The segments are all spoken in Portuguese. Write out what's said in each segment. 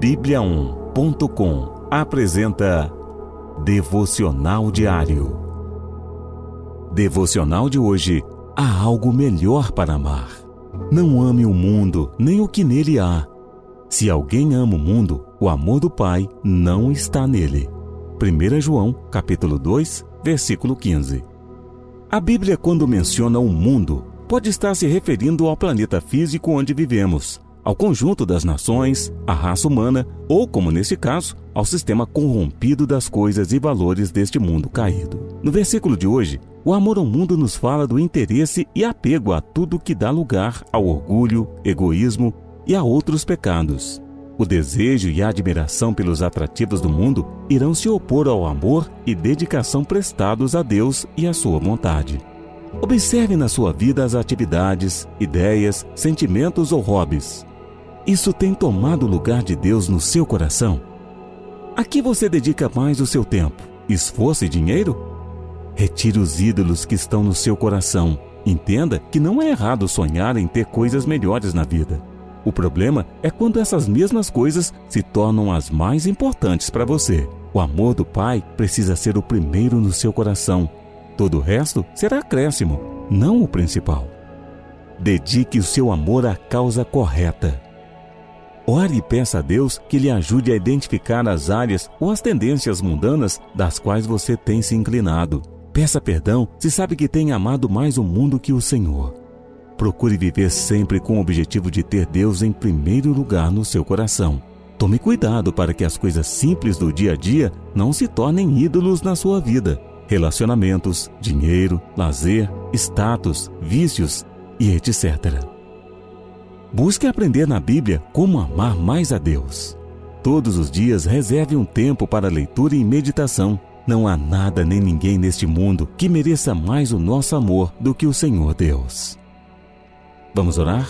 Bíblia1.com apresenta Devocional Diário. Devocional de hoje. Há algo melhor para amar. Não ame o mundo, nem o que nele há. Se alguém ama o mundo, o amor do Pai não está nele. 1 João, capítulo 2, versículo 15. A Bíblia, quando menciona o mundo, pode estar se referindo ao planeta físico onde vivemos, ao conjunto das nações, à raça humana ou, como neste caso, ao sistema corrompido das coisas e valores deste mundo caído. No versículo de hoje, o amor ao mundo nos fala do interesse e apego a tudo que dá lugar ao orgulho, egoísmo e a outros pecados. O desejo e a admiração pelos atrativos do mundo irão se opor ao amor e dedicação prestados a Deus e à sua vontade. Observe na sua vida as atividades, ideias, sentimentos ou hobbies isso tem tomado o lugar de Deus no seu coração? A que você dedica mais o seu tempo? Esforço e dinheiro? Retire os ídolos que estão no seu coração. Entenda que não é errado sonhar em ter coisas melhores na vida. O problema é quando essas mesmas coisas se tornam as mais importantes para você. O amor do Pai precisa ser o primeiro no seu coração. Todo o resto será acréscimo, não o principal. Dedique o seu amor à causa correta. Ore e peça a Deus que lhe ajude a identificar as áreas ou as tendências mundanas das quais você tem se inclinado. Peça perdão se sabe que tem amado mais o mundo que o Senhor. Procure viver sempre com o objetivo de ter Deus em primeiro lugar no seu coração. Tome cuidado para que as coisas simples do dia a dia não se tornem ídolos na sua vida. Relacionamentos, dinheiro, lazer, status, vícios e etc. Busque aprender na Bíblia como amar mais a Deus. Todos os dias reserve um tempo para leitura e meditação. Não há nada nem ninguém neste mundo que mereça mais o nosso amor do que o Senhor Deus. Vamos orar?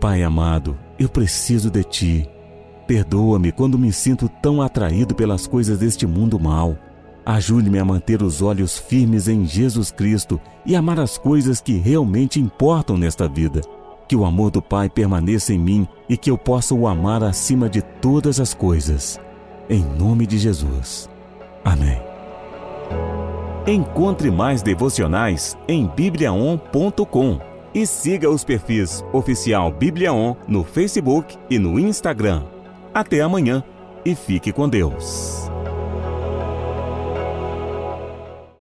Pai amado, eu preciso de Ti. Perdoa-me quando me sinto tão atraído pelas coisas deste mundo mal. Ajude-me a manter os olhos firmes em Jesus Cristo e amar as coisas que realmente importam nesta vida que o amor do Pai permaneça em mim e que eu possa o amar acima de todas as coisas. Em nome de Jesus. Amém. Encontre mais devocionais em bibliaon.com e siga os perfis oficial Bibliaon no Facebook e no Instagram. Até amanhã e fique com Deus.